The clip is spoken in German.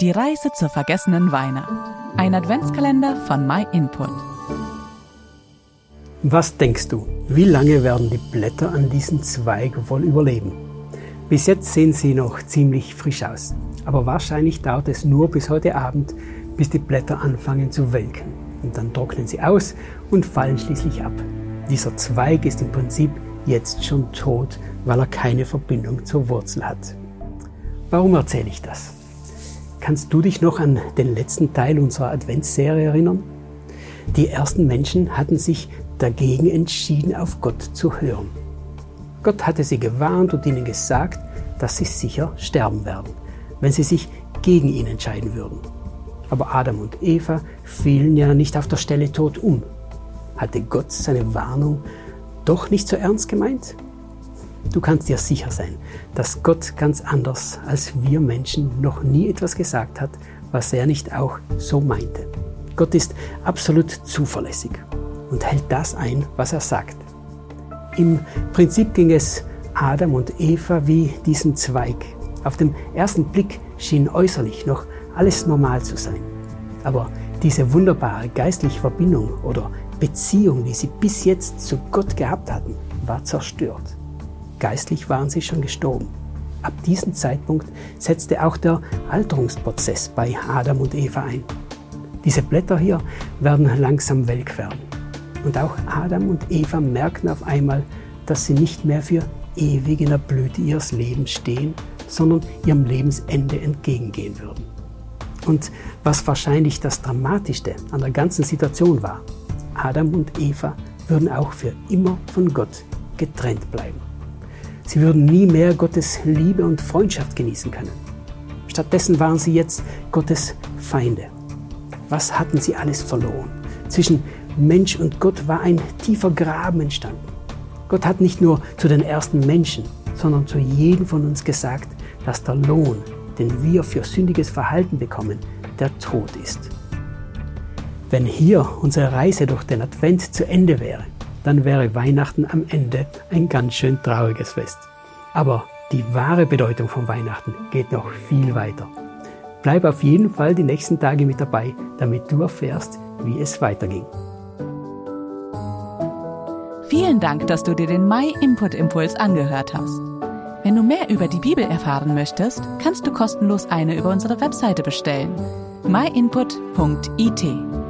Die Reise zur vergessenen Weihnacht. Ein Adventskalender von MyInput. Was denkst du? Wie lange werden die Blätter an diesem Zweig wohl überleben? Bis jetzt sehen sie noch ziemlich frisch aus. Aber wahrscheinlich dauert es nur bis heute Abend, bis die Blätter anfangen zu welken. Und dann trocknen sie aus und fallen schließlich ab. Dieser Zweig ist im Prinzip jetzt schon tot, weil er keine Verbindung zur Wurzel hat. Warum erzähle ich das? Kannst du dich noch an den letzten Teil unserer Adventsserie erinnern? Die ersten Menschen hatten sich dagegen entschieden, auf Gott zu hören. Gott hatte sie gewarnt und ihnen gesagt, dass sie sicher sterben werden, wenn sie sich gegen ihn entscheiden würden. Aber Adam und Eva fielen ja nicht auf der Stelle tot um. Hatte Gott seine Warnung doch nicht so ernst gemeint? Du kannst dir sicher sein, dass Gott ganz anders als wir Menschen noch nie etwas gesagt hat, was er nicht auch so meinte. Gott ist absolut zuverlässig und hält das ein, was er sagt. Im Prinzip ging es Adam und Eva wie diesen Zweig. Auf den ersten Blick schien äußerlich noch alles normal zu sein. Aber diese wunderbare geistliche Verbindung oder Beziehung, die sie bis jetzt zu Gott gehabt hatten, war zerstört. Geistlich waren sie schon gestorben. Ab diesem Zeitpunkt setzte auch der Alterungsprozess bei Adam und Eva ein. Diese Blätter hier werden langsam welk werden. Und auch Adam und Eva merken auf einmal, dass sie nicht mehr für ewig in der Blüte ihres Lebens stehen, sondern ihrem Lebensende entgegengehen würden. Und was wahrscheinlich das Dramatischste an der ganzen Situation war, Adam und Eva würden auch für immer von Gott getrennt bleiben. Sie würden nie mehr Gottes Liebe und Freundschaft genießen können. Stattdessen waren sie jetzt Gottes Feinde. Was hatten sie alles verloren? Zwischen Mensch und Gott war ein tiefer Graben entstanden. Gott hat nicht nur zu den ersten Menschen, sondern zu jedem von uns gesagt, dass der Lohn, den wir für sündiges Verhalten bekommen, der Tod ist. Wenn hier unsere Reise durch den Advent zu Ende wäre, dann wäre Weihnachten am Ende ein ganz schön trauriges Fest. Aber die wahre Bedeutung von Weihnachten geht noch viel weiter. Bleib auf jeden Fall die nächsten Tage mit dabei, damit du erfährst, wie es weiterging. Vielen Dank, dass du dir den My Input Impuls angehört hast. Wenn du mehr über die Bibel erfahren möchtest, kannst du kostenlos eine über unsere Webseite bestellen. myinput.it